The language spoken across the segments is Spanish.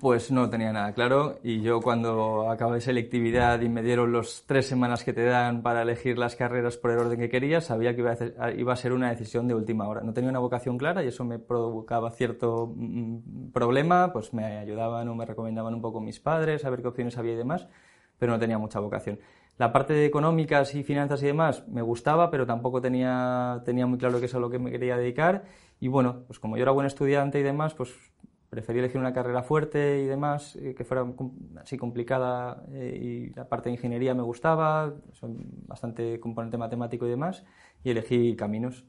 Pues no tenía nada claro y yo cuando acabé selectividad y me dieron los tres semanas que te dan para elegir las carreras por el orden que quería, sabía que iba a, ser una decisión de última hora. No tenía una vocación clara y eso me provocaba cierto mm, problema, pues me ayudaban o me recomendaban un poco mis padres a ver qué opciones había y demás, pero no tenía mucha vocación. La parte de económicas y finanzas y demás me gustaba, pero tampoco tenía, tenía muy claro que es a lo que me quería dedicar. Y bueno, pues como yo era buen estudiante y demás, pues preferí elegir una carrera fuerte y demás, eh, que fuera así complicada eh, y la parte de ingeniería me gustaba, son bastante componente matemático y demás, y elegí caminos.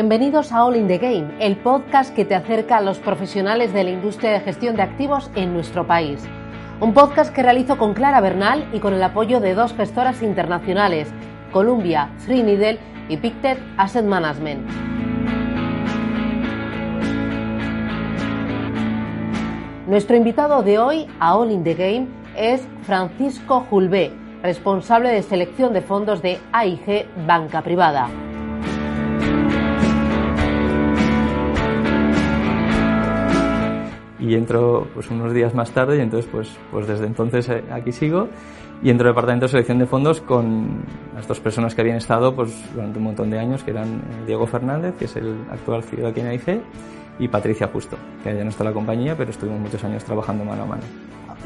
Bienvenidos a All in the Game, el podcast que te acerca a los profesionales de la industria de gestión de activos en nuestro país. Un podcast que realizo con Clara Bernal y con el apoyo de dos gestoras internacionales, Columbia, Needle y Pictet Asset Management. Nuestro invitado de hoy a All in the Game es Francisco Julbé, responsable de selección de fondos de AIG Banca Privada. Y entro pues unos días más tarde y entonces pues, pues desde entonces eh, aquí sigo y entro al departamento de selección de fondos con las dos personas que habían estado pues durante un montón de años que eran eh, Diego Fernández que es el actual CEO aquí en AIG y Patricia Justo que ya no está en la compañía pero estuvimos muchos años trabajando mano a mano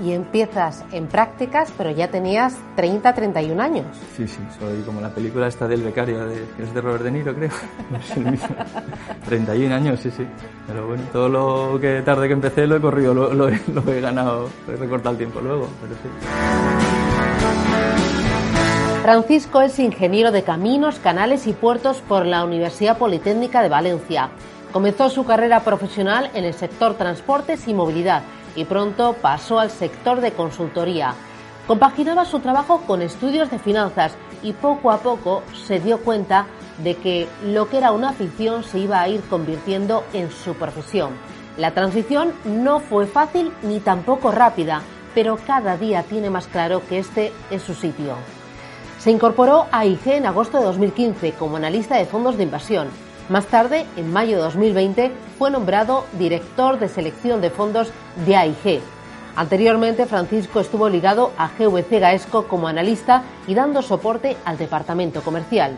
y empiezas en prácticas, pero ya tenías 30, 31 años. Sí, sí, soy como la película esta del becario, de, que es de Robert De Niro, creo. 31 años, sí, sí. Pero bueno, todo lo que tarde que empecé lo he corrido, lo, lo, lo he ganado, he recortado el tiempo luego, pero sí. Francisco es ingeniero de caminos, canales y puertos por la Universidad Politécnica de Valencia. Comenzó su carrera profesional en el sector transportes y movilidad y pronto pasó al sector de consultoría. Compaginaba su trabajo con estudios de finanzas y poco a poco se dio cuenta de que lo que era una afición se iba a ir convirtiendo en su profesión. La transición no fue fácil ni tampoco rápida, pero cada día tiene más claro que este es su sitio. Se incorporó a IG en agosto de 2015 como analista de fondos de inversión más tarde, en mayo de 2020, fue nombrado director de selección de fondos de AIG. Anteriormente, Francisco estuvo ligado a GVC Gaesco como analista y dando soporte al departamento comercial.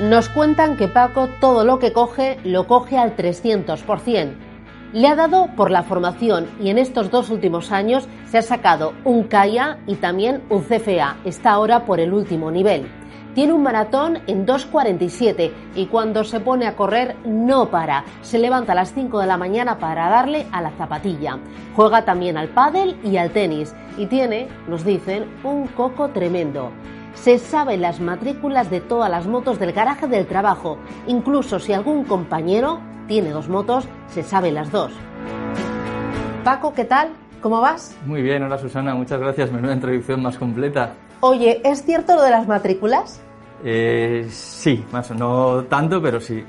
Nos cuentan que Paco todo lo que coge lo coge al 300%. Le ha dado por la formación y en estos dos últimos años se ha sacado un CAIA y también un CFA. Está ahora por el último nivel. Tiene un maratón en 2.47 y cuando se pone a correr no para. Se levanta a las 5 de la mañana para darle a la zapatilla. Juega también al pádel y al tenis y tiene, nos dicen, un coco tremendo. Se saben las matrículas de todas las motos del garaje del trabajo, incluso si algún compañero tiene dos motos, se sabe las dos. Paco, ¿qué tal? ¿Cómo vas? Muy bien, hola Susana, muchas gracias. Menuda introducción más completa. Oye, ¿es cierto lo de las matrículas? Eh, sí, más o no tanto, pero sí.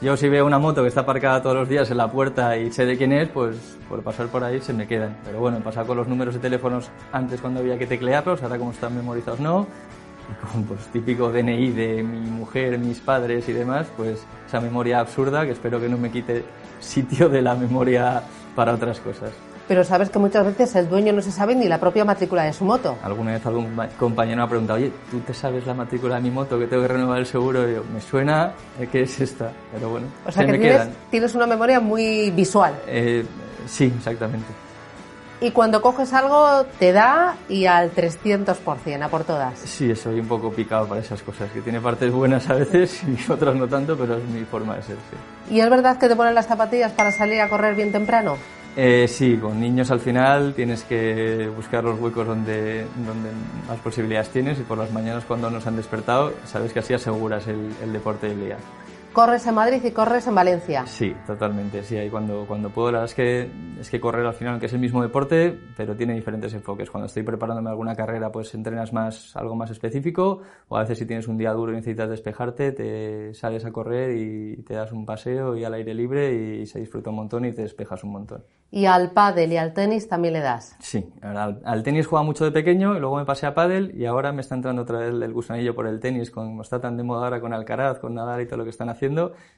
Yo si veo una moto que está aparcada todos los días en la puerta y sé de quién es, pues por pasar por ahí se me quedan. Pero bueno, he pasado con los números de teléfonos antes cuando había que teclearlos, ahora como están memorizados no con pues, típico DNI de mi mujer, mis padres y demás, pues esa memoria absurda que espero que no me quite sitio de la memoria para otras cosas. Pero sabes que muchas veces el dueño no se sabe ni la propia matrícula de su moto. Alguna vez algún compañero me ha preguntado, oye, ¿tú te sabes la matrícula de mi moto que tengo que renovar el seguro? Y yo, me suena, ¿qué es esta? Pero bueno, o sea que me tienes, quedan. tienes una memoria muy visual. Eh, sí, exactamente. y cuando coges algo te da y al 300%, a por todas. Sí, soy un poco picado para esas cosas, que tiene partes buenas a veces y otras no tanto, pero es mi forma de ser, sí. ¿Y es verdad que te ponen las zapatillas para salir a correr bien temprano? Eh, sí, con niños al final tienes que buscar los huecos donde, más posibilidades tienes y por las mañanas cuando nos han despertado sabes que así aseguras el, el deporte del día. ¿Corres en Madrid y corres en Valencia? Sí, totalmente. Sí, ahí cuando, cuando puedo, la verdad es que, es que correr al final, que es el mismo deporte, pero tiene diferentes enfoques. Cuando estoy preparándome alguna carrera, pues entrenas más, algo más específico, o a veces si tienes un día duro y necesitas despejarte, te sales a correr y te das un paseo y al aire libre y se disfruta un montón y te despejas un montón. ¿Y al pádel y al tenis también le das? Sí, al, al tenis jugaba mucho de pequeño y luego me pasé a pádel y ahora me está entrando otra vez el gusanillo por el tenis, como está tan de moda ahora con Alcaraz, con Nadal y todo lo que están haciendo,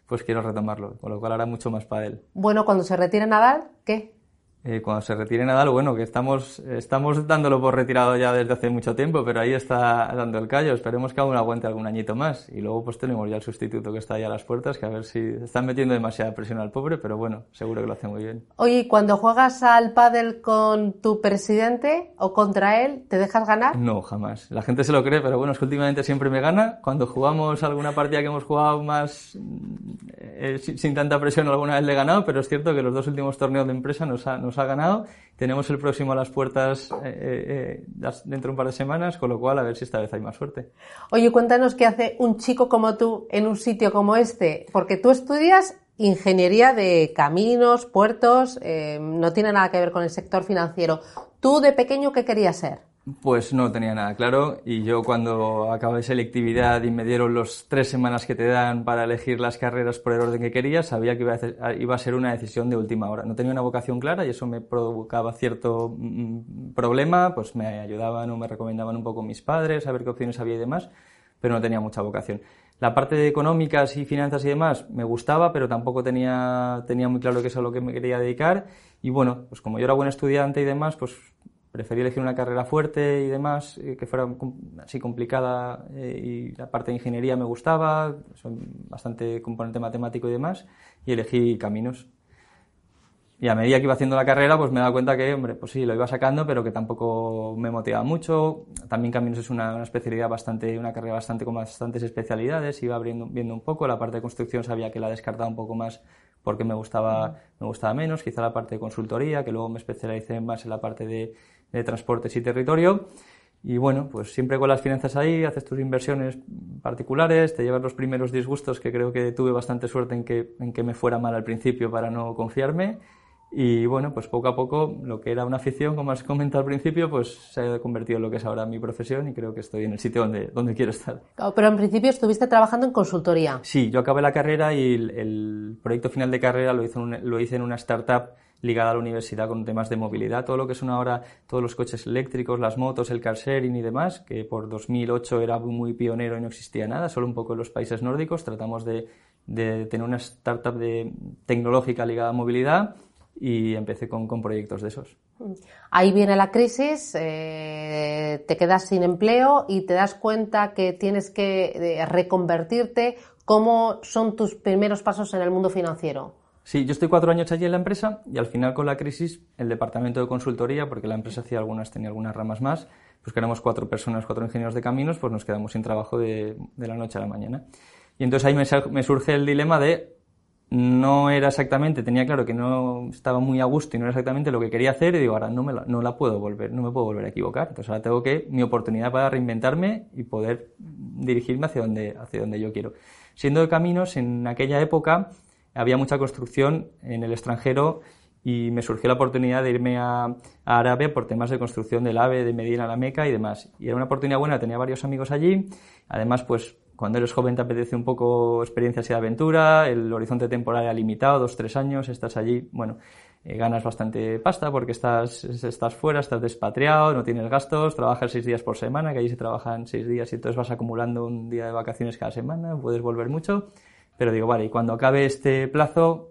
pues quiero retomarlo, con lo cual hará mucho más pádel. Bueno, cuando se retire Nadal, ¿qué? Eh, cuando se retire Nadal, bueno, que estamos, estamos dándolo por retirado ya desde hace mucho tiempo, pero ahí está dando el callo. Esperemos que aún aguante algún añito más. Y luego pues tenemos ya el sustituto que está ahí a las puertas, que a ver si están metiendo demasiada presión al pobre, pero bueno, seguro que lo hace muy bien. Oye, cuando juegas al pádel con tu presidente o contra él, ¿te dejas ganar? No, jamás. La gente se lo cree, pero bueno, es que últimamente siempre me gana. Cuando jugamos alguna partida que hemos jugado más eh, sin, sin, tanta presión alguna vez le he ganado, pero es cierto que los dos últimos torneos de empresa nos ha, nos ha ganado. Tenemos el próximo a las puertas eh, eh, dentro de un par de semanas, con lo cual a ver si esta vez hay más suerte. Oye, cuéntanos qué hace un chico como tú en un sitio como este, porque tú estudias ingeniería de caminos, puertos, eh, no tiene nada que ver con el sector financiero. ¿Tú de pequeño qué querías ser? Pues no tenía nada claro y yo cuando acabé selectividad y me dieron las tres semanas que te dan para elegir las carreras por el orden que quería, sabía que iba a, ser una decisión de última hora. No tenía una vocación clara y eso me provocaba cierto mm, problema, pues me ayudaban o me recomendaban un poco mis padres, a ver qué opciones había y demás, pero no tenía mucha vocación. La parte de económicas y finanzas y demás me gustaba, pero tampoco tenía, tenía muy claro que es a lo que me quería dedicar y bueno, pues como yo era buen estudiante y demás, pues preferí elegir una carrera fuerte y demás, eh, que fuera así complicada eh, y la parte de ingeniería me gustaba, son bastante componente matemático y demás, y elegí caminos. Y a medida que iba haciendo la carrera, pues me dado cuenta que, hombre, pues sí, lo iba sacando, pero que tampoco me motivaba mucho. También caminos es una, una especialidad bastante, una carrera bastante con bastantes especialidades, iba abriendo, viendo un poco. La parte de construcción sabía que la descartaba un poco más porque me gustaba, me gustaba menos. Quizá la parte de consultoría, que luego me especialicé más en la parte de, de transportes y territorio. Y bueno, pues siempre con las finanzas ahí, haces tus inversiones particulares, te llevas los primeros disgustos que creo que tuve bastante suerte en que, en que me fuera mal al principio para no confiarme. Y bueno, pues poco a poco lo que era una afición, como has comentado al principio, pues se ha convertido en lo que es ahora mi profesión y creo que estoy en el sitio donde, donde quiero estar. Pero en principio estuviste trabajando en consultoría. Sí, yo acabé la carrera y el, el proyecto final de carrera lo un, lo hice en una startup ligada a la universidad con temas de movilidad, todo lo que son ahora todos los coches eléctricos, las motos, el car sharing y demás, que por 2008 era muy pionero y no existía nada, solo un poco en los países nórdicos. Tratamos de, de tener una startup de, tecnológica ligada a movilidad y empecé con, con, proyectos de esos. Ahí viene la crisis, eh, te quedas sin empleo y te das cuenta que tienes que eh, reconvertirte. ¿Cómo son tus primeros pasos en el mundo financiero? Sí, yo estoy cuatro años allí en la empresa y al final con la crisis el departamento de consultoría, porque la empresa hacía algunas, tenía algunas ramas más, pues que éramos cuatro personas, cuatro ingenieros de caminos, pues nos quedamos sin trabajo de, de la noche a la mañana. Y entonces ahí me, me surge el dilema de no era exactamente, tenía claro que no estaba muy a gusto y no era exactamente lo que quería hacer y digo, ahora no me la, no la puedo volver, no me puedo volver a equivocar. Entonces ahora tengo que, mi oportunidad para reinventarme y poder dirigirme hacia donde, hacia donde yo quiero. Siendo de caminos, en aquella época había mucha construcción en el extranjero y me surgió la oportunidad de irme a, a Arabia por temas de construcción del AVE, de Medina, la Meca y demás. Y era una oportunidad buena, tenía varios amigos allí. Además, pues cuando eres joven te apetece un poco experiencias y aventura, el horizonte temporal era limitado, dos, tres años, estás allí, bueno, eh, ganas bastante pasta porque estás, estás fuera, estás despatriado, no tienes gastos, trabajas seis días por semana, que allí se trabajan seis días y entonces vas acumulando un día de vacaciones cada semana, puedes volver mucho, pero digo, vale, y cuando acabe este plazo,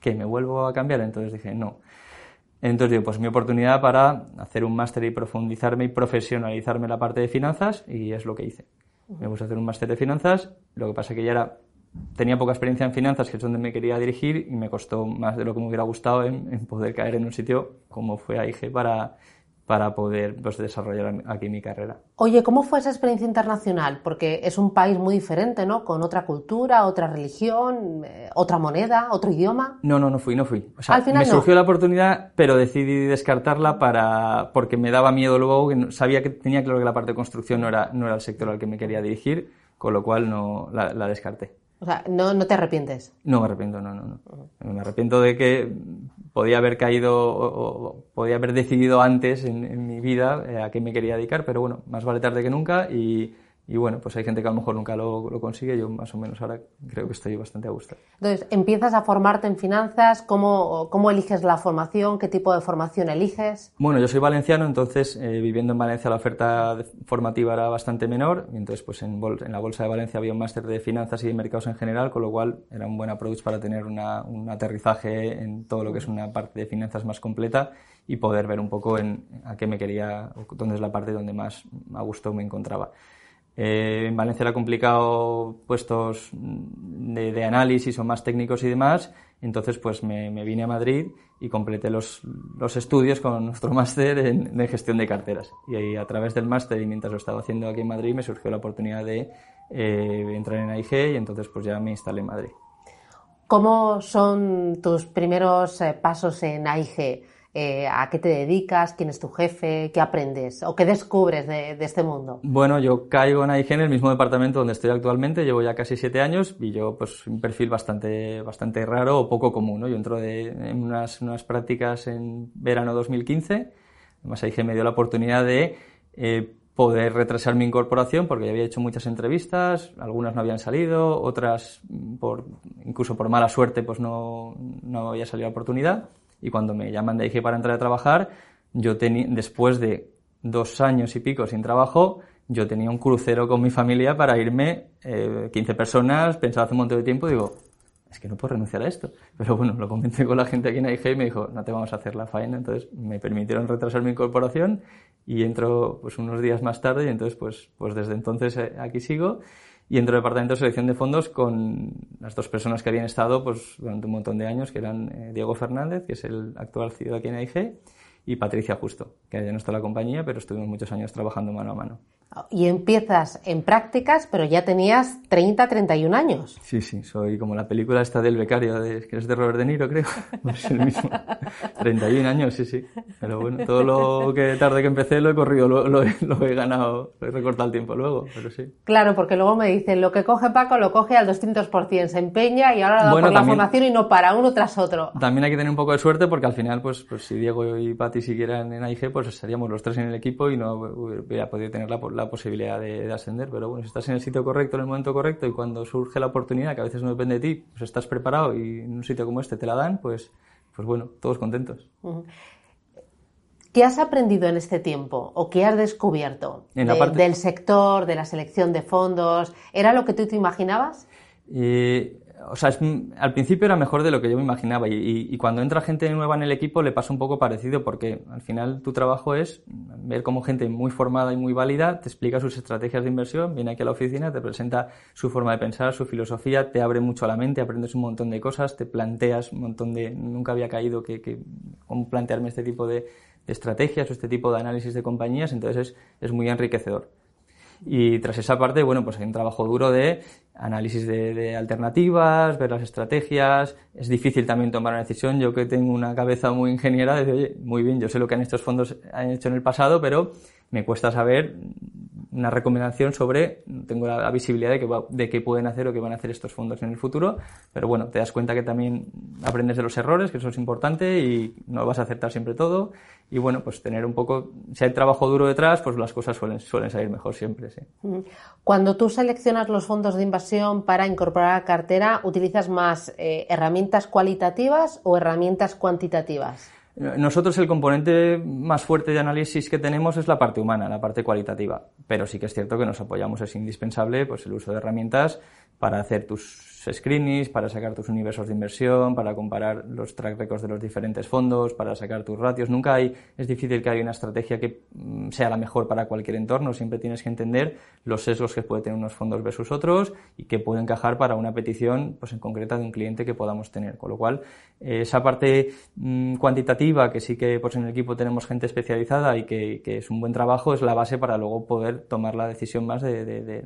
¿qué? ¿Me vuelvo a cambiar? Entonces dije, no. Entonces digo, pues mi oportunidad para hacer un máster y profundizarme y profesionalizarme la parte de finanzas y es lo que hice. Me puse a hacer un máster de finanzas, lo que pasa que ya era tenía poca experiencia en finanzas, que es donde me quería dirigir, y me costó más de lo que me hubiera gustado en, en poder caer en un sitio como fue AIG para, para poder pues, desarrollar aquí mi carrera. Oye, ¿cómo fue esa experiencia internacional? Porque es un país muy diferente, ¿no? Con otra cultura, otra religión, eh, otra moneda, otro idioma. No, no, no fui, no fui. O sea, Al final me surgió la oportunidad, pero decidí descartarla para porque me daba miedo luego, que sabía que tenía claro que la parte de construcción no era, no era el sector al que me quería dirigir, con lo cual no la, la descarté. O sea, ¿no, ¿no te arrepientes? No me arrepiento, no, no, no. Me arrepiento de que podía haber caído o, podía haber decidido antes en, en mi vida eh, a qué me quería dedicar, pero bueno, más vale tarde que nunca y, y bueno, pues hay gente que a lo mejor nunca lo, lo, consigue, yo más o menos ahora creo que estoy bastante a gusto. Entonces, empiezas a formarte en finanzas, ¿cómo, cómo eliges la formación? ¿Qué tipo de formación eliges? Bueno, yo soy valenciano, entonces eh, viviendo en Valencia la oferta formativa era bastante menor, y entonces pues en, en, la Bolsa de Valencia había un máster de finanzas y de mercados en general, con lo cual era un buen approach para tener una, un aterrizaje en todo lo que es una parte de finanzas más completa y poder ver un poco en, a qué me quería, dónde es la parte donde más a gusto me encontraba. Eh, en Valencia era complicado puestos de, de, análisis o más técnicos y demás, entonces pues me, me vine a Madrid y completé los, los estudios con nuestro máster en, de gestión de carteras. Y ahí a través del máster y mientras lo estaba haciendo aquí en Madrid me surgió la oportunidad de eh, entrar en AIG y entonces pues ya me instalé en Madrid. ¿Cómo son tus primeros eh, pasos en AIG? Eh, a qué te dedicas, quién es tu jefe, qué aprendes o qué descubres de, de, este mundo. Bueno, yo caigo en AIG en el mismo departamento donde estoy actualmente, llevo ya casi siete años y yo pues un perfil bastante, bastante raro o poco común. ¿no? Yo entro de, en unas, unas prácticas en verano 2015, además AIG me dio la oportunidad de eh, poder retrasar mi incorporación porque ya había hecho muchas entrevistas, algunas no habían salido, otras por, incluso por mala suerte pues no, no había salido la oportunidad y cuando me llaman de IG para entrar a trabajar, yo tenía, después de dos años y pico sin trabajo, yo tenía un crucero con mi familia para irme, eh, 15 personas, pensaba hace un montón de tiempo, digo, es que no puedo renunciar a esto. Pero bueno, lo comenté con la gente aquí en IG y me dijo, no te vamos a hacer la faena, entonces me permitieron retrasar mi incorporación y entro pues unos días más tarde y entonces pues, pues desde entonces eh, aquí sigo y entro al departamento de selección de fondos con las dos personas que habían estado pues, durante un montón de años, que eran eh, Diego Fernández, que es el actual CEO aquí en AIG, y Patricia Justo, que ya no está en la compañía, pero estuvimos muchos años trabajando mano a mano. Y empiezas en prácticas, pero ya tenías 30, 31 años. Sí, sí, soy como la película esta del becario, de, que es de Robert De Niro, creo. Es el mismo. 31 años, sí, sí. Pero bueno, todo lo que tarde que empecé lo he corrido, lo, lo, lo he ganado, lo he recortado el tiempo luego, pero sí. Claro, porque luego me dicen, lo que coge Paco lo coge al 200%, se empeña y ahora da bueno, por la formación y no para, uno tras otro. También hay que tener un poco de suerte porque al final, pues, pues si Diego y Pati siguieran en AIG, pues seríamos los tres en el equipo y no hubiera podido tener la, la posibilidad de, de, ascender, pero bueno, si estás en el sitio correcto, en el momento correcto y cuando surge la oportunidad, que a veces no depende de ti, pues estás preparado y en un sitio como este te la dan, pues, pues bueno, todos contentos. Uh -huh. ¿Qué has aprendido en este tiempo o qué has descubierto de, parte... del sector, de la selección de fondos? ¿Era lo que tú te imaginabas? Eh, o sea, al principio era mejor de lo que yo me imaginaba y, cuando entra gente nueva en el equipo le pasa un poco parecido porque al final tu trabajo es ver cómo gente muy formada y muy válida te explica sus estrategias de inversión, viene aquí a la oficina, te presenta su forma de pensar, su filosofía, te abre mucho la mente, aprendes un montón de cosas, te planteas un montón de... Nunca había caído que, que cómo plantearme este tipo de, de estrategias o este tipo de análisis de compañías, entonces es, es muy enriquecedor. Y tras esa parte, bueno, pues hay un trabajo duro de análisis de, alternativas, ver las estrategias. Es difícil también tomar una decisión. Yo que tengo una cabeza muy ingeniera, de oye, muy bien, yo sé lo que han estos fondos han hecho en el pasado, pero me cuesta saber una recomendación sobre, tengo la, visibilidad de que, va, de qué pueden hacer o qué van a hacer estos fondos en el futuro, pero bueno, te das cuenta que también aprendes de los errores, que eso es importante y no vas a acertar siempre todo y bueno, pues tener un poco, si hay trabajo duro detrás, pues las cosas suelen, suelen salir mejor siempre, sí. Cuando tú seleccionas los fondos de inversión para incorporar a cartera, ¿utilizas más eh, herramientas cualitativas o herramientas cuantitativas? Nosotros el componente más fuerte de análisis que tenemos es la parte humana, la parte cualitativa, pero sí que es cierto que nos apoyamos, es indispensable pues el uso de herramientas para hacer tus screenings, para sacar tus universos de inversión, para comparar los track records de los diferentes fondos, para sacar tus ratios. Nunca hay, es difícil que haya una estrategia que mm, sea la mejor para cualquier entorno. Siempre tienes que entender los sesgos que puede tener unos fondos versus otros y que puede encajar para una petición, pues en concreta de un cliente que podamos tener. Con lo cual, eh, esa parte mm, cuantitativa, que sí que pues en el equipo tenemos gente especializada y que, es un buen trabajo, es la base para luego poder tomar la decisión más de,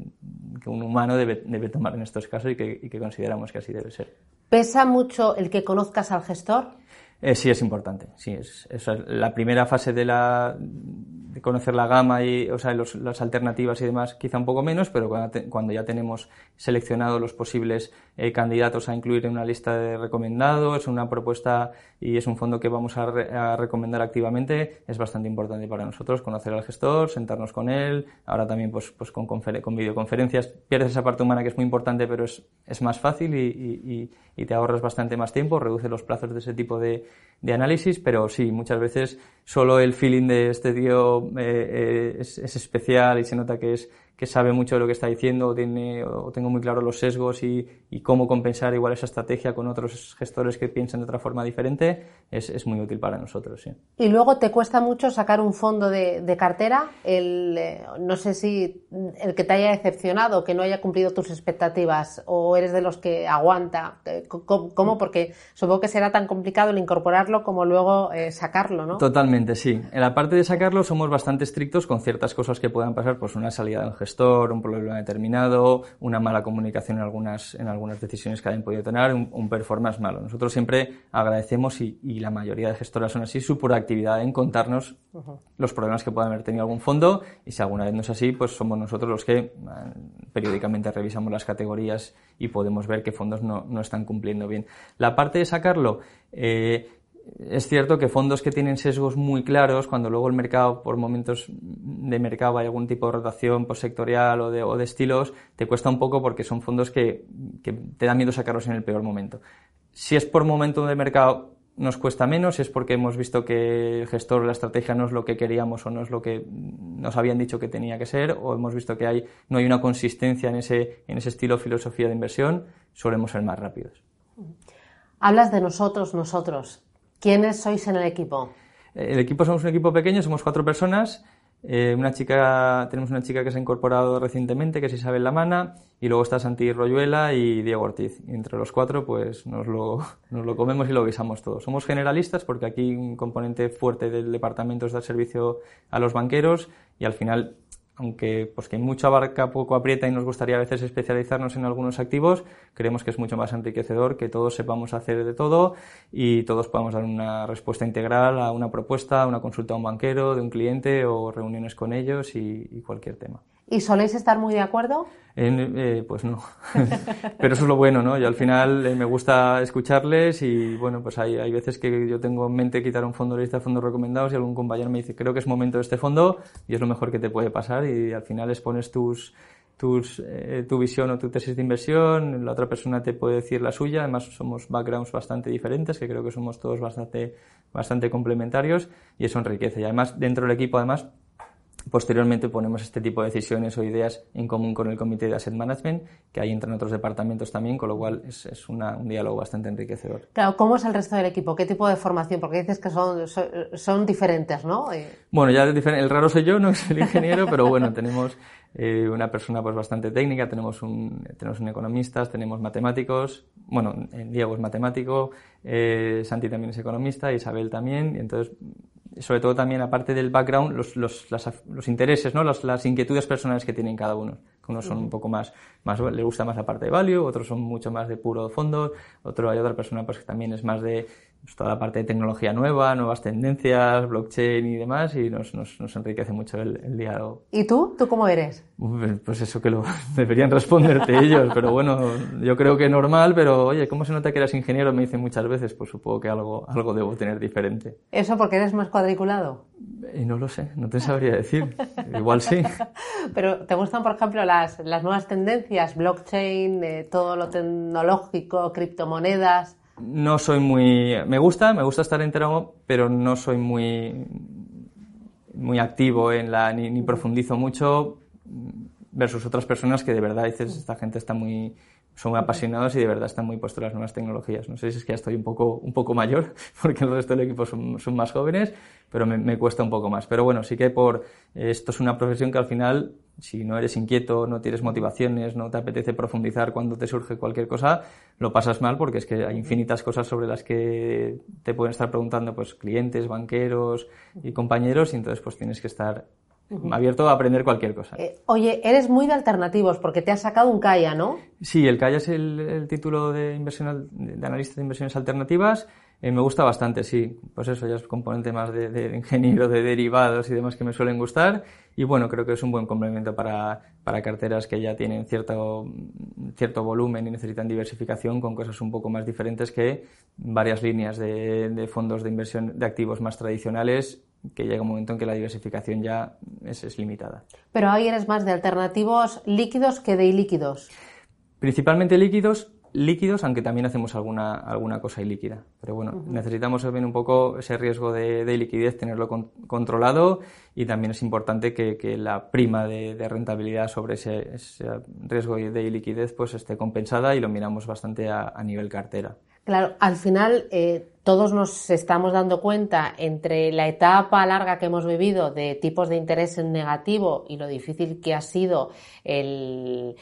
que un humano debe, debe, tomar en estos casos y que, y que consideramos que así debe ser. ¿Pesa mucho el que conozcas al gestor? Eh, sí, es importante. Sí, es, es, la primera fase de la de conocer la gama y o sea, los, las alternativas y demás, quizá un poco menos, pero cuando, cuando ya tenemos seleccionado los posibles eh, candidatos a incluir en una lista de recomendados, una propuesta y es un fondo que vamos a, a, recomendar activamente, es bastante importante para nosotros conocer al gestor, sentarnos con él, ahora también pues, pues con, con videoconferencias, pierdes esa parte humana que es muy importante, pero es, es más fácil y, y, y te ahorras bastante más tiempo, reduce los plazos de ese tipo de, de análisis, pero sí, muchas veces solo el feeling de este tío eh, eh, es, es, especial y se nota que es que sabe mucho de lo que está diciendo o, tiene, o tengo muy claro los sesgos y, y, cómo compensar igual esa estrategia con otros gestores que piensan de otra forma diferente, es, es muy útil para nosotros. Sí. Y luego te cuesta mucho sacar un fondo de, de cartera, el, eh, no sé si el que te haya decepcionado, que no haya cumplido tus expectativas o eres de los que aguanta. Eh, ¿Cómo? Porque supongo que será tan complicado el incorporarlo como luego eh, sacarlo, ¿no? Totalmente, sí. En la parte de sacarlo somos bastante estrictos con ciertas cosas que puedan pasar, pues una salida del gestor, un problema determinado, una mala comunicación en algunas, en algunas decisiones que hayan podido tener, un, un performance malo. Nosotros siempre agradecemos, y, y, la mayoría de gestoras son así, su proactividad en contarnos uh -huh. los problemas que puedan haber tenido algún fondo y si alguna vez no es así, pues somos nosotros los que eh, periódicamente revisamos las categorías y podemos ver qué fondos no, no están cumpliendo bien. La parte de sacarlo, eh, es cierto que fondos que tienen sesgos muy claros, cuando luego el mercado, por momentos de mercado hay algún tipo de rotación postsectorial o de, o de estilos, te cuesta un poco porque son fondos que, te da miedo sacarlos en el peor momento. Si es por momento de mercado, nos cuesta menos, es porque hemos visto que el gestor, la estrategia no es lo que queríamos o no es lo que nos habían dicho que tenía que ser, o hemos visto que hay, no hay una consistencia en ese, en ese estilo filosofía de inversión, solemos ser más rápidos. Hablas de nosotros, nosotros. ¿Quiénes sois en el equipo? El equipo somos un equipo pequeño, somos cuatro personas. Eh, una chica, tenemos una chica que se ha incorporado recientemente, que es Isabel Lamana, y luego está Santi Royuela y Diego Ortiz. Y entre los cuatro, pues nos lo, nos lo comemos y lo guisamos todos. Somos generalistas porque aquí un componente fuerte del departamento es dar servicio a los banqueros y al final aunque pues que mucho abarca, poco aprieta y nos gustaría a veces especializarnos en algunos activos, creemos que es mucho más enriquecedor que todos sepamos hacer de todo y todos podamos dar una respuesta integral a una propuesta, a una consulta a un banquero, de un cliente o reuniones con ellos y cualquier tema. ¿Y soléis estar muy de acuerdo? En, eh, pues no. Pero eso es lo bueno, ¿no? Yo al final eh, me gusta escucharles y, bueno, pues hay, hay veces que yo tengo en mente quitar un fondo de lista de fondos recomendados y algún compañero me dice, creo que es momento de este fondo y es lo mejor que te puede pasar y al final expones tus, tus, eh, tu visión o tu tesis de inversión, la otra persona te puede decir la suya, además somos backgrounds bastante diferentes, que creo que somos todos bastante, bastante complementarios y eso enriquece. Y además, dentro del equipo, además, Posteriormente ponemos este tipo de decisiones o ideas en común con el comité de asset management, que ahí entran otros departamentos también, con lo cual es, es una, un diálogo bastante enriquecedor. Claro, ¿cómo es el resto del equipo? ¿Qué tipo de formación? Porque dices que son, son, son diferentes, ¿no? Eh... Bueno, ya el raro soy yo, no es el ingeniero, pero bueno, tenemos eh, una persona pues bastante técnica, tenemos un, tenemos un economistas, tenemos matemáticos, bueno, Diego es matemático, eh, Santi también es economista, Isabel también, y entonces sobre todo también, aparte del background, los, los, las, los intereses, ¿no? Las, las, inquietudes personales que tienen cada uno. Unos son un poco más, más, le gusta más la parte de value, otros son mucho más de puro fondo, otro hay otra persona pues que también es más de pues, toda la parte de tecnología nueva, nuevas tendencias, blockchain y demás, y nos, nos, nos enriquece mucho el, el, diálogo. ¿Y tú? ¿Tú cómo eres? Pues eso que lo deberían responderte ellos, pero bueno, yo creo que normal, pero oye, ¿cómo se nota que eres ingeniero? Me dicen muchas veces, pues supongo que algo, algo debo tener diferente. ¿Eso porque eres más cuadriculado? Y no lo sé, no te sabría decir. Igual sí. Pero ¿te gustan, por ejemplo, las, las nuevas tendencias, blockchain, eh, todo lo tecnológico, criptomonedas? No soy muy... Me gusta, me gusta estar enterado, pero no soy muy, muy activo en la... Ni, ni profundizo mucho versus otras personas que de verdad dices, esta gente está muy son apasionados y de verdad están muy puestos las nuevas tecnologías. No sé si es que ya estoy un poco, un poco mayor, porque el resto del equipo son, son más jóvenes, pero me, me, cuesta un poco más. Pero bueno, sí que por esto es una profesión que al final, si no eres inquieto, no tienes motivaciones, no te apetece profundizar cuando te surge cualquier cosa, lo pasas mal porque es que hay infinitas cosas sobre las que te pueden estar preguntando pues clientes, banqueros y compañeros y entonces pues tienes que estar abierto a aprender cualquier cosa. Eh, oye, eres muy de alternativos porque te has sacado un CAIA, ¿no? Sí, el CAIA es el, el título de, inversión, de analista de inversiones alternativas. Eh, me gusta bastante, sí. Pues eso ya es componente más de, de, ingeniero, de derivados y demás que me suelen gustar. Y bueno, creo que es un buen complemento para, para carteras que ya tienen cierto, cierto volumen y necesitan diversificación con cosas un poco más diferentes que varias líneas de, de fondos de inversión de activos más tradicionales que llega un momento en que la diversificación ya es, es, limitada. Pero ahí eres más de alternativos líquidos que de ilíquidos. Principalmente líquidos, líquidos, aunque también hacemos alguna, alguna cosa ilíquida. Pero bueno, uh -huh. necesitamos también un poco ese riesgo de, de liquidez, tenerlo con, controlado y también es importante que, que la prima de, de, rentabilidad sobre ese, ese riesgo de liquidez pues esté compensada y lo miramos bastante a, a nivel cartera. Claro, al final eh, todos nos estamos dando cuenta entre la etapa larga que hemos vivido de tipos de interés en negativo y lo difícil que ha sido el,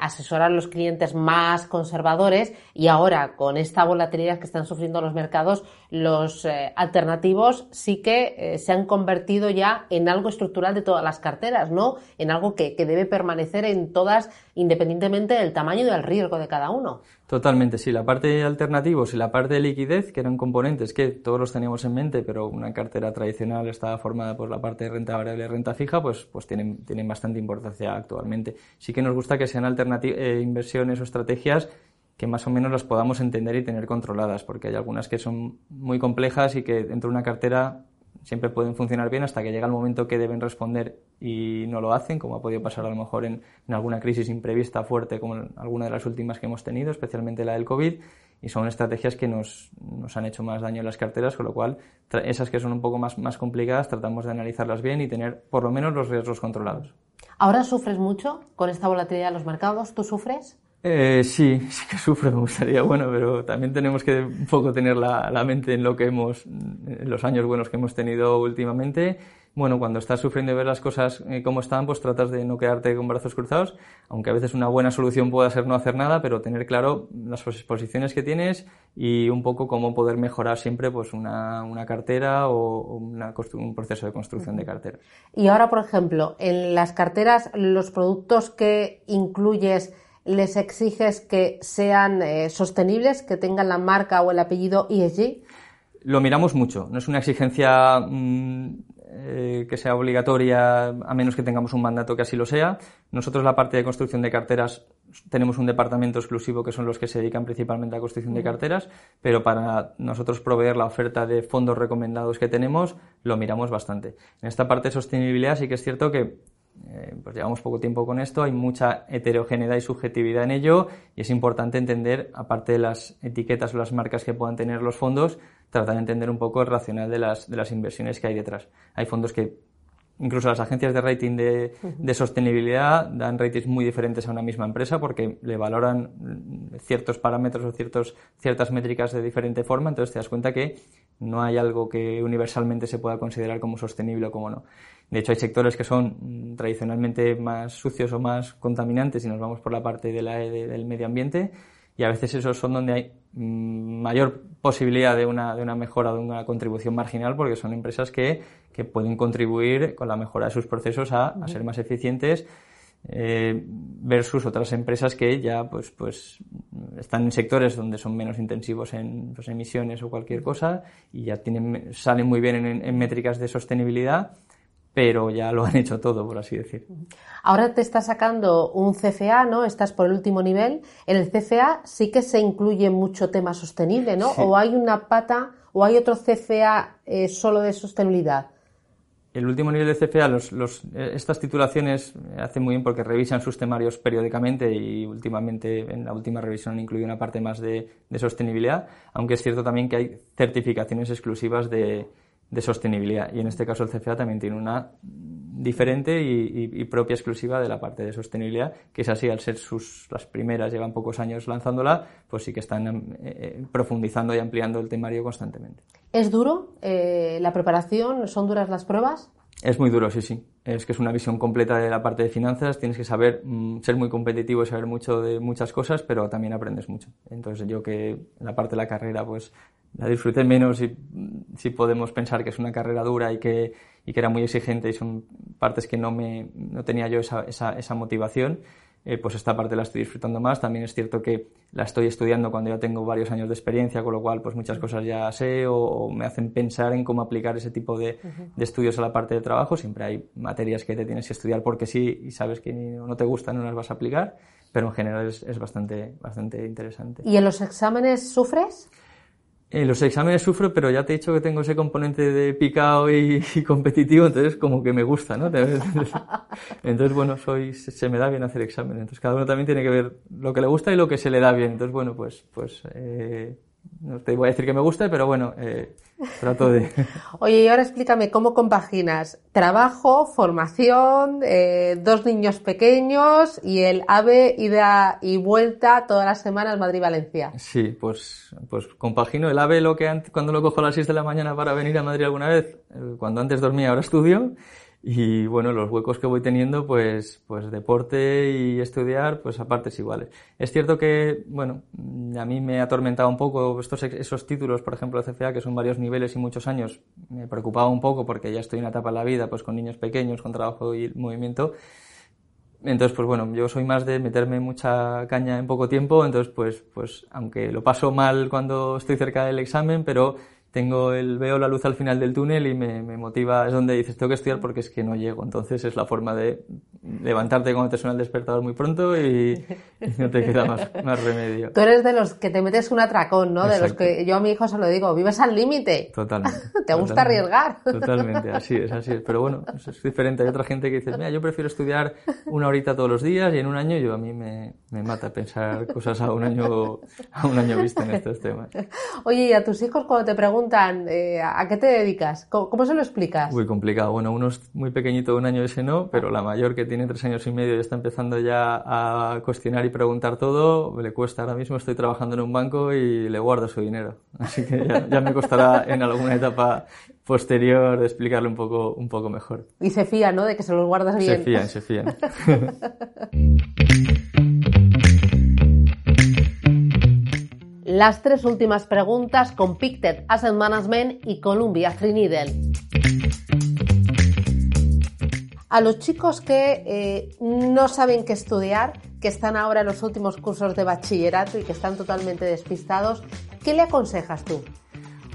asesorar a los clientes más conservadores y ahora con esta volatilidad que están sufriendo los mercados, los eh, alternativos sí que eh, se han convertido ya en algo estructural de todas las carteras, ¿no? En algo que, que debe permanecer en todas independientemente del tamaño y del riesgo de cada uno. Totalmente, sí. La parte de alternativos y la parte de liquidez, que eran componentes que todos los teníamos en mente, pero una cartera tradicional estaba formada por la parte de renta variable y renta fija, pues, pues tienen, tienen bastante importancia actualmente. Sí que nos gusta que sean eh, inversiones o estrategias que más o menos las podamos entender y tener controladas, porque hay algunas que son muy complejas y que dentro de una cartera siempre pueden funcionar bien hasta que llega el momento que deben responder y no lo hacen, como ha podido pasar a lo mejor en, alguna crisis imprevista fuerte como alguna de las últimas que hemos tenido, especialmente la del COVID, y son estrategias que nos, nos, han hecho más daño en las carteras, con lo cual esas que son un poco más, más complicadas tratamos de analizarlas bien y tener por lo menos los riesgos controlados. ¿Ahora sufres mucho con esta volatilidad de los mercados? ¿Tú sufres? Eh, sí, sí que sufre, me gustaría, bueno, pero también tenemos que un poco tener la, la, mente en lo que hemos, en los años buenos que hemos tenido últimamente. Bueno, cuando estás sufriendo y ver las cosas eh, como están, pues tratas de no quedarte con brazos cruzados, aunque a veces una buena solución pueda ser no hacer nada, pero tener claro las posiciones que tienes y un poco cómo poder mejorar siempre pues una, una cartera o una, un proceso de construcción de cartera. Y ahora, por ejemplo, en las carteras, los productos que incluyes les exiges que sean eh, sostenibles, que tengan la marca o el apellido ESG? Lo miramos mucho. No es una exigencia mmm, eh, que sea obligatoria a menos que tengamos un mandato que así lo sea. Nosotros la parte de construcción de carteras tenemos un departamento exclusivo que son los que se dedican principalmente a construcción de carteras, pero para nosotros proveer la oferta de fondos recomendados que tenemos lo miramos bastante. En esta parte de sostenibilidad sí que es cierto que eh, pues llevamos poco tiempo con esto, hay mucha heterogeneidad y subjetividad en ello y es importante entender, aparte de las etiquetas o las marcas que puedan tener los fondos, tratar de entender un poco el racional de las, de las inversiones que hay detrás. Hay fondos que incluso las agencias de rating de, de, sostenibilidad dan ratings muy diferentes a una misma empresa porque le valoran ciertos parámetros o ciertos, ciertas métricas de diferente forma, entonces te das cuenta que no hay algo que universalmente se pueda considerar como sostenible o como no. De hecho, hay sectores que son tradicionalmente más sucios o más contaminantes y nos vamos por la parte de la, de, del medio ambiente y a veces esos son donde hay mayor posibilidad de una, de una mejora, de una contribución marginal, porque son empresas que, que pueden contribuir con la mejora de sus procesos a, a ser más eficientes eh, versus otras empresas que ya pues, pues están en sectores donde son menos intensivos en pues, emisiones o cualquier cosa y ya tienen, salen muy bien en, en métricas de sostenibilidad pero ya lo han hecho todo, por así decir. Ahora te está sacando un CFA, ¿no? Estás por el último nivel. En el CFA sí que se incluye mucho tema sostenible, ¿no? Sí. O hay una pata, o hay otro CFA eh, solo de sostenibilidad. El último nivel de CFA, los, los, estas titulaciones hacen muy bien porque revisan sus temarios periódicamente y últimamente en la última revisión incluye una parte más de, de sostenibilidad, aunque es cierto también que hay certificaciones exclusivas de, de sostenibilidad. Y en este caso el CFA también tiene una diferente y, propia exclusiva de la parte de sostenibilidad, que es así, al ser sus, las primeras, llevan pocos años lanzándola, pues sí que están eh, eh, profundizando y ampliando el temario constantemente. ¿Es duro eh, la preparación? ¿Son duras las pruebas? Es muy duro, sí, sí. Es que es una visión completa de la parte de finanzas. Tienes que saber mm, ser muy competitivo y saber mucho de muchas cosas, pero también aprendes mucho. Entonces yo que la parte de la carrera, pues la disfruté menos y mm, si podemos pensar que es una carrera dura y que, y que era muy exigente y son partes que no me no tenía yo esa, esa, esa motivación eh, pues esta parte la estoy disfrutando más. También es cierto que la estoy estudiando cuando ya tengo varios años de experiencia, con lo cual pues muchas cosas ya sé o, me hacen pensar en cómo aplicar ese tipo de, estudios a la parte de trabajo. Siempre hay materias que te tienes que estudiar porque sí y sabes que no te gustan, no las vas a aplicar, pero en general es, es bastante, bastante interesante. ¿Y en los exámenes sufres? En los exámenes sufro, pero ya te he dicho que tengo ese componente de picado y, competitivo, entonces como que me gusta, ¿no? Entonces, bueno, soy, se me da bien hacer exámenes. Entonces, cada uno también tiene que ver lo que le gusta y lo que se le da bien. Entonces, bueno, pues, pues eh, no te voy a decir que me gusta, pero bueno, eh, trato de... Oye, y ahora explícame cómo compaginas trabajo, formación, eh, dos niños pequeños y el AVE ida y vuelta todas las semanas Madrid-Valencia. Sí, pues, pues compagino el AVE lo que antes, cuando lo cojo a las 6 de la mañana para venir a Madrid alguna vez, eh, cuando antes dormía ahora estudio y bueno, los huecos que voy teniendo, pues, pues deporte y estudiar, pues a partes iguales. Es cierto que, bueno, a mí me ha atormentado un poco estos, esos títulos, por ejemplo, de CFA, que son varios niveles y muchos años. Me preocupaba un poco porque ya estoy en una etapa de la vida, pues con niños pequeños, con trabajo y movimiento. Entonces, pues bueno, yo soy más de meterme mucha caña en poco tiempo, entonces pues, pues aunque lo paso mal cuando estoy cerca del examen, pero tengo el, veo la luz al final del túnel y me, me, motiva, es donde dices, tengo que estudiar porque es que no llego. Entonces es la forma de levantarte cuando te suena el despertador muy pronto y, no te queda más, más, remedio. Tú eres de los que te metes un atracón, ¿no? De los que yo a mi hijo se lo digo, vives al límite. Totalmente. te gusta arriesgar. Totalmente, así es, así es. Pero bueno, es, diferente. Hay otra gente que dice, mira, yo prefiero estudiar una horita todos los días y en un año yo a mí me, me mata pensar cosas a un año, a un año vista en estos temas. Oye, y a tus hijos cuando te preguntan eh, ¿a qué te dedicas? ¿Cómo, se lo explicas? Muy complicado. Bueno, uno es muy pequeñito un año ese no, pero la mayor que tiene tres años y medio y está empezando ya a cuestionar y preguntar todo, le cuesta. Ahora mismo estoy trabajando en un banco y le guardo su dinero. Así que ya, me costará en alguna etapa posterior de explicarle un poco, un poco mejor. Y se fía, ¿no? De que se los guardas bien. Se fían, se fían. Las tres últimas preguntas con Pictet Asset Management y Columbia Threadneedle. A los chicos que eh, no saben qué estudiar, que están ahora en los últimos cursos de bachillerato y que están totalmente despistados, ¿qué le aconsejas tú?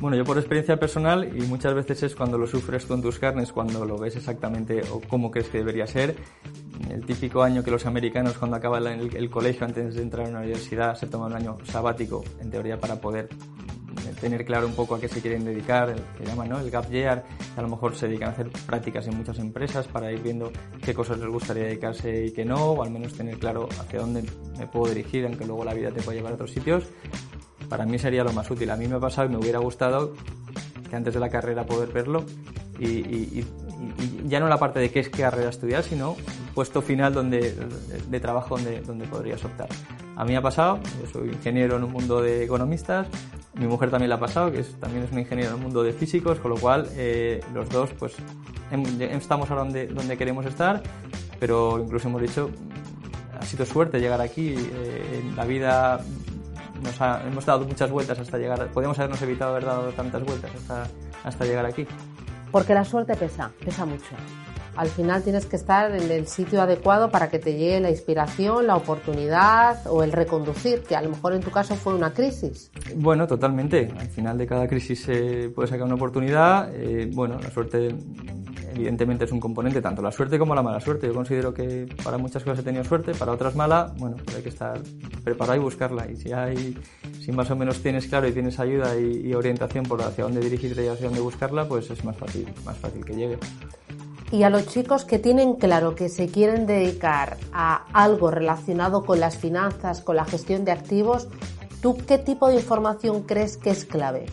Bueno, yo por experiencia personal, y muchas veces es cuando lo sufres tú tus carnes, cuando lo ves exactamente o cómo crees que debería ser, el típico año que los americanos cuando acaban el, colegio antes de entrar a una universidad se toman un año sabático, en teoría para poder tener claro un poco a qué se quieren dedicar, el que llaman ¿no? el gap year, a lo mejor se dedican a hacer prácticas en muchas empresas para ir viendo qué cosas les gustaría dedicarse y qué no, o al menos tener claro hacia dónde me puedo dirigir, aunque luego la vida te pueda llevar a otros sitios para mí sería lo más útil. A mí me ha pasado y me hubiera gustado que antes de la carrera poder verlo y, ya no la parte de qué es carrera estudiar, sino puesto final donde, de, trabajo donde, donde podrías optar. A mí ha pasado, yo soy ingeniero en un mundo de economistas, mi mujer también la ha pasado, que también es un ingeniero en un mundo de físicos, con lo cual eh, los dos pues estamos ahora donde, donde queremos estar, pero incluso hemos dicho, ha sido suerte llegar aquí, eh, en la vida hemos dado muchas vueltas hasta llegar, podríamos habernos evitado haber dado tantas vueltas hasta, hasta llegar aquí. Porque la suerte pesa, pesa mucho. Al final tienes que estar en el sitio adecuado para que te llegue la inspiración, la oportunidad o el reconducir, que a lo mejor en tu caso fue una crisis. Bueno, totalmente. Al final de cada crisis se puede sacar una oportunidad. Eh, bueno, la suerte evidentemente es un componente, tanto la suerte como la mala suerte. Yo considero que para muchas cosas he tenido suerte, para otras mala, bueno, pues hay que estar preparado y buscarla. Y si hay, si más o menos tienes claro y tienes ayuda y, orientación por hacia dónde dirigirte y hacia dónde buscarla, pues es más fácil, más fácil que llegue. Y a los chicos que tienen claro que se quieren dedicar a algo relacionado con las finanzas, con la gestión de activos, ¿tú qué tipo de información crees que es clave?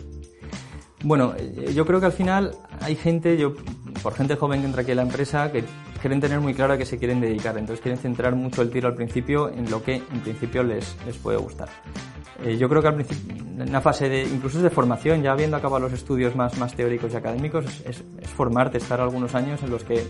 Bueno, eh, yo creo que al final hay gente, yo, por gente joven que entra aquí a la empresa, que quieren tener muy claro a qué se quieren dedicar. Entonces quieren centrar mucho el tiro al principio en lo que en principio les, les puede gustar. Eh, yo creo que al principio, en una fase de, incluso es de formación, ya habiendo acabado los estudios más, más teóricos y académicos, es, es formarte, estar algunos años en los que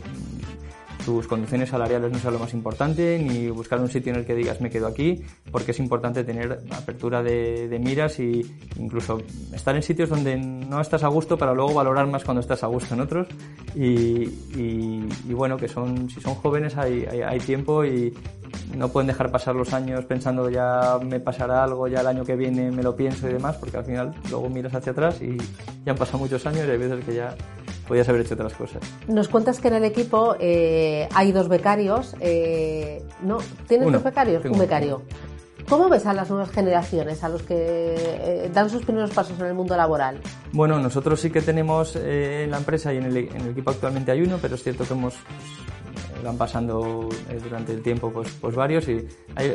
tus condiciones salariales no sea lo más importante, ni buscar un sitio en el que digas me quedo aquí, porque es importante tener apertura de, miras y incluso estar en sitios donde no estás a gusto para luego valorar más cuando estás a gusto en otros. Y, bueno, que son, si son jóvenes hay, hay, tiempo y no pueden dejar pasar los años pensando ya me pasará algo, ya el año que viene me lo pienso y demás, porque al final luego miras hacia atrás y ya han pasado muchos años y hay veces que ya podías haber hecho otras cosas. Nos cuentas que en el equipo eh, hay dos becarios. Eh, ¿No? ¿Tienes dos becarios? Un becario. ¿Cómo ves a las nuevas generaciones, a los que eh, dan sus primeros pasos en el mundo laboral? Bueno, nosotros sí que tenemos en la empresa y en el, equipo actualmente hay uno, pero es cierto que hemos pues, van pasando durante el tiempo pues, pues varios y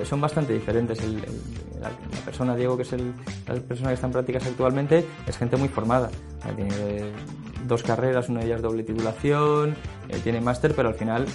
son bastante diferentes. la, persona, Diego, que es la persona que está en prácticas actualmente, es gente muy formada. Tiene dos carreras, una de ellas doble titulación, eh, tiene máster, pero al final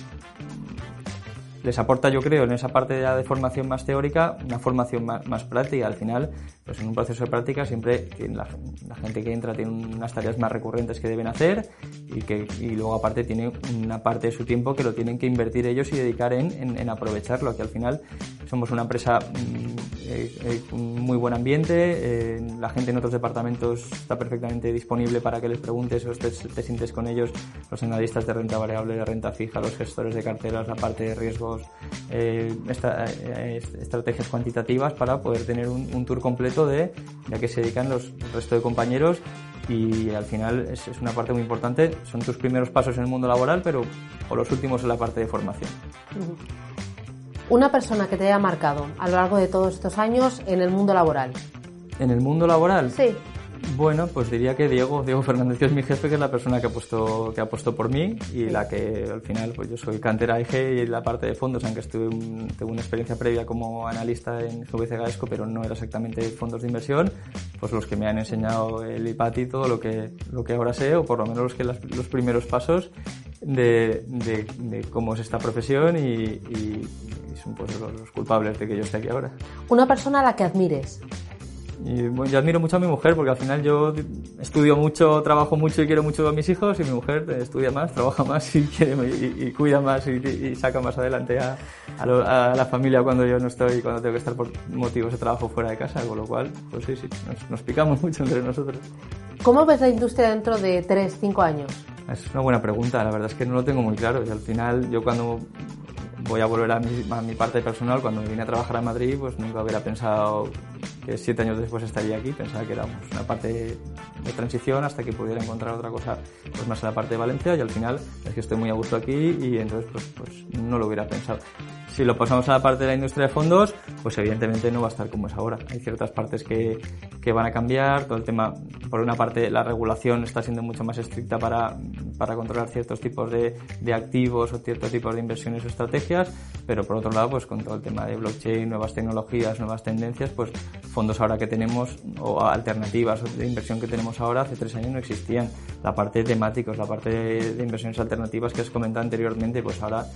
les aporta, yo creo, en esa parte de formación más teórica, una formación más, práctica. Al final, pues en un proceso de práctica siempre la, la, gente que entra tiene unas tareas más recurrentes que deben hacer y que y luego aparte tiene una parte de su tiempo que lo tienen que invertir ellos y dedicar en, en, aprovecharlo. Que al final somos una empresa mm, eh, eh, muy buen ambiente, eh, la gente en otros departamentos está perfectamente disponible para que les preguntes o te, te sientes con ellos, los analistas de renta variable, de renta fija, los gestores de carteras, la parte de riesgos, estrategias cuantitativas para poder tener un, tour completo de, a qué se dedican los, resto de compañeros y al final es, una parte muy importante. Son tus primeros pasos en el mundo laboral, pero o los últimos en la parte de formación. Una persona que te haya marcado a lo largo de todos estos años en el mundo laboral. ¿En el mundo laboral? Sí. Bueno, pues diría que Diego, Diego Fernández, que es mi jefe, que es la persona que ha puesto, que ha puesto por mí y la que al final, pues yo soy cantera IG y la parte de fondos, aunque estuve tengo una experiencia previa como analista en GVC Gaesco, pero no era exactamente fondos de inversión, pues los que me han enseñado el IPATI todo lo que, lo que ahora sé, o por lo menos los, que los primeros pasos de, de, cómo es esta profesión y, son pues, los, culpables de que yo esté aquí ahora. Una persona a la que admires. Y, bueno, yo admiro mucho a mi mujer porque al final yo estudio mucho, trabajo mucho y quiero mucho a mis hijos y mi mujer estudia más, trabaja más y, quiere, y, cuida más y, saca más adelante a, a, la familia cuando yo no estoy, cuando tengo que estar por motivos de trabajo fuera de casa, con lo cual, pues sí, sí, nos, nos picamos mucho entre nosotros. ¿Cómo ves la industria dentro de 3, 5 años? Es una buena pregunta, la verdad es que no lo tengo muy claro. Y al final, yo cuando voy a volver a mi, a mi parte personal, cuando vine a trabajar a Madrid, pues nunca hubiera pensado que siete años después estaría aquí. Pensaba que era una parte de transición hasta que pudiera encontrar otra cosa pues más en la parte de Valencia y al final es que estoy muy a gusto aquí y entonces pues, pues no lo hubiera pensado. Si lo pasamos a la parte de la industria de fondos, pues evidentemente no va a estar como es ahora. Hay ciertas partes que, que van a cambiar. Todo el tema, por una parte, la regulación está siendo mucho más estricta para, para controlar ciertos tipos de, de activos o ciertos tipos de inversiones o estrategias, pero por otro lado, pues con todo el tema de blockchain, nuevas tecnologías, nuevas tendencias, pues fondos ahora que tenemos o alternativas de inversión que tenemos ahora, hace tres años no existían. La parte de temáticos, la parte de, inversiones alternativas que has comentado anteriormente, pues ahora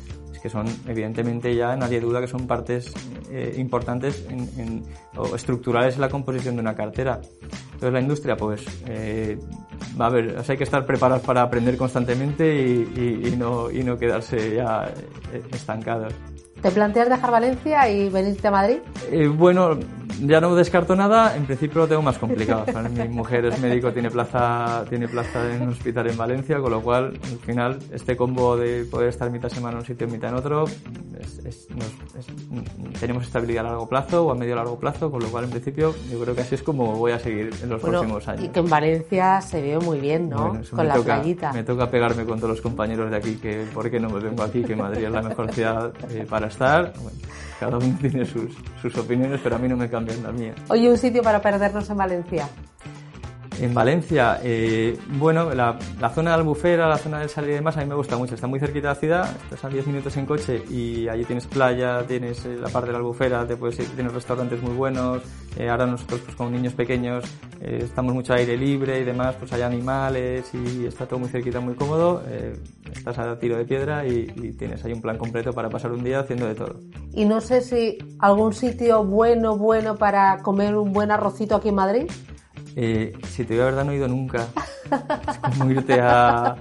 que son evidentemente ya nadie duda que son partes eh, importantes en, o estructurales en la composición de una cartera. Entonces la industria pues eh, va a ver, hay que estar preparados para aprender constantemente y, no, y no quedarse ya eh, estancados. ¿Te planteas dejar Valencia y venirte a Madrid? bueno, ya no descarto nada, en principio lo tengo más complicado. Mi mujer es médico, tiene plaza, tiene plaza en un hospital en Valencia, con lo cual, al final, este combo de poder estar mitad semana en un sitio y mitad en otro, tenemos estabilidad a largo plazo o a medio largo plazo, con lo cual, en principio, yo creo que así es como voy a seguir en los próximos años. Y que en Valencia se ve muy bien, ¿no? con la playita. Me toca pegarme con todos los compañeros de aquí, que por qué no me vengo aquí, que Madrid es la mejor ciudad eh, para estar. Cada uno tiene sus, opiniones, pero a mí no me cambian la mía. Oye, un sitio para perdernos en Valencia. En Valencia, eh, bueno, la, zona de Albufera, la zona del Salir y demás, a mí me gusta mucho. Está muy cerquita de la ciudad, estás a 10 minutos en coche y allí tienes playa, tienes eh, la parte de la Albufera, te puedes tienes restaurantes muy buenos. Eh, ahora nosotros, pues con niños pequeños, estamos mucho aire libre y demás, pues hay animales y está todo muy cerquita, muy cómodo. estás a tiro de piedra y, y tienes ahí un plan completo para pasar un día haciendo de todo. Y no sé si algún sitio bueno, bueno para comer un buen arrocito aquí en Madrid. Eh, si te digo la verdad, no he ido nunca. Es como irte a.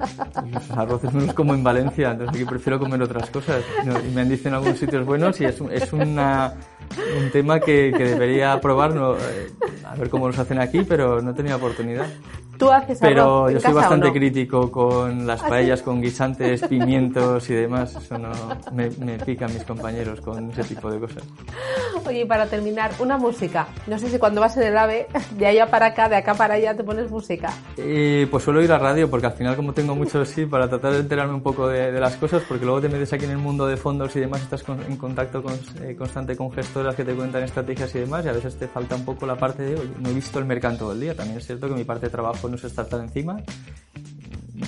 Los arroces no los como en Valencia, entonces aquí prefiero comer otras cosas. y me han dicho en algunos sitios buenos y es, es una, un tema que, debería probar, eh, a ver cómo los hacen aquí, pero no he tenido oportunidad. ¿Tú haces Pero yo soy bastante crítico con las ¿Ah, paellas, con guisantes, pimientos y demás. Eso no me, me pican mis compañeros con ese tipo de cosas. Oye, y para terminar, una música. No sé si cuando vas en el AVE, de allá para acá, de acá para allá, te pones música. Eh, pues suelo ir a radio, porque al final, como tengo mucho sí, para tratar de enterarme un poco de, las cosas, porque luego te metes aquí en el mundo de fondos y demás, estás en contacto eh, constante con gestoras que te cuentan estrategias y demás, y a veces te falta un poco la parte de, oye, no he visto el mercado todo el día. También es cierto que mi parte de trabajo se está tan encima.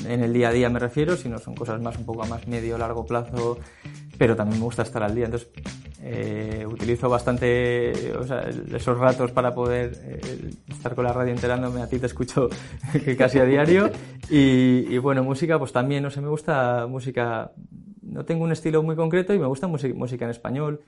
En el día a día me refiero, si no son cosas más un poco a más medio largo plazo, pero también me gusta estar al día. Entonces, eh, utilizo bastante esos ratos para poder eh, estar con la radio enterándome. A ti te escucho casi a diario. Y, bueno, música, pues también, no sé, me gusta música. No tengo un estilo muy concreto y me gusta música en español.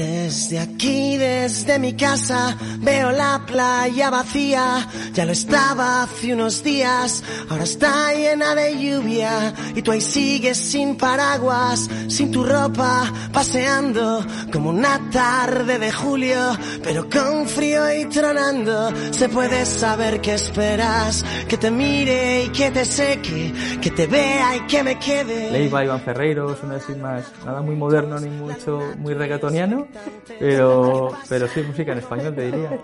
Desde aquí, desde mi casa, veo la playa vacía. Ya lo estaba hace unos días, ahora está llena de lluvia. Y tú ahí sigues sin paraguas, sin tu ropa, paseando como una tarde de julio. Pero con frío y tronando, se puede saber qué esperas. Que te mire y que te seque, que te vea y que me quede. Leiva, Iván Ferreiro, suena así más, nada muy moderno ni mucho, muy reggaetoniano pero, pero sí, música en español, te diría.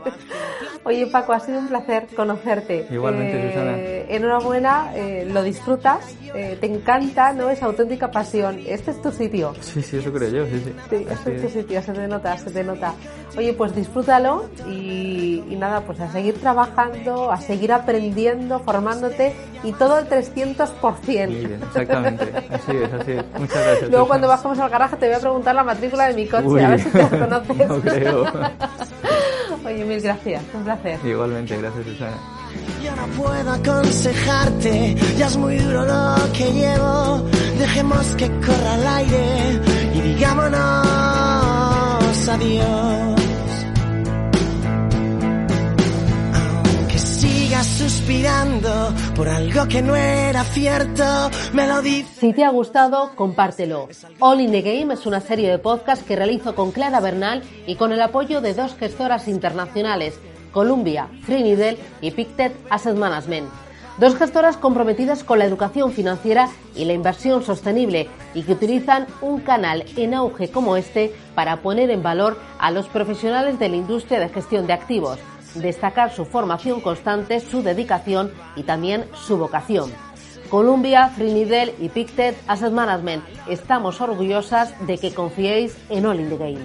Oye, Paco, ha sido un placer conocerte. Igualmente, eh, Susana. Enhorabuena, eh, lo disfrutas, eh, te encanta, ¿no? Esa auténtica pasión. Este es tu sitio. Sí, sí, eso creo yo, sí, sí. Sí, este es tu sitio, se te nota, se te nota. Oye, pues disfrútalo y, y nada, pues a seguir trabajando, a seguir aprendiendo, formándote y todo el 300%. Muy bien, exactamente. Así es, así es. Muchas gracias. Luego cuando bajemos al garaje te voy a preguntar la matrícula de mi coche, a ver conoces. No creo. Oye, mil gracias, un placer. Igualmente, gracias Susana. Yo no puedo aconsejarte, ya es muy duro lo que llevo. Dejemos que corra el aire y digámonos adiós. Suspirando por algo que no era cierto, me lo Si te ha gustado, compártelo. All in the Game es una serie de podcast que realizo con Clara Bernal y con el apoyo de dos gestoras internacionales, Columbia, Trinidad y Pictet Asset Management. Dos gestoras comprometidas con la educación financiera y la inversión sostenible y que utilizan un canal en auge como este para poner en valor a los profesionales de la industria de gestión de activos destacar su formación constante, su dedicación y también su vocación. Columbia, Frinidel y Pictet Asset Management. Estamos orgullosas de que confiéis en All in the Game.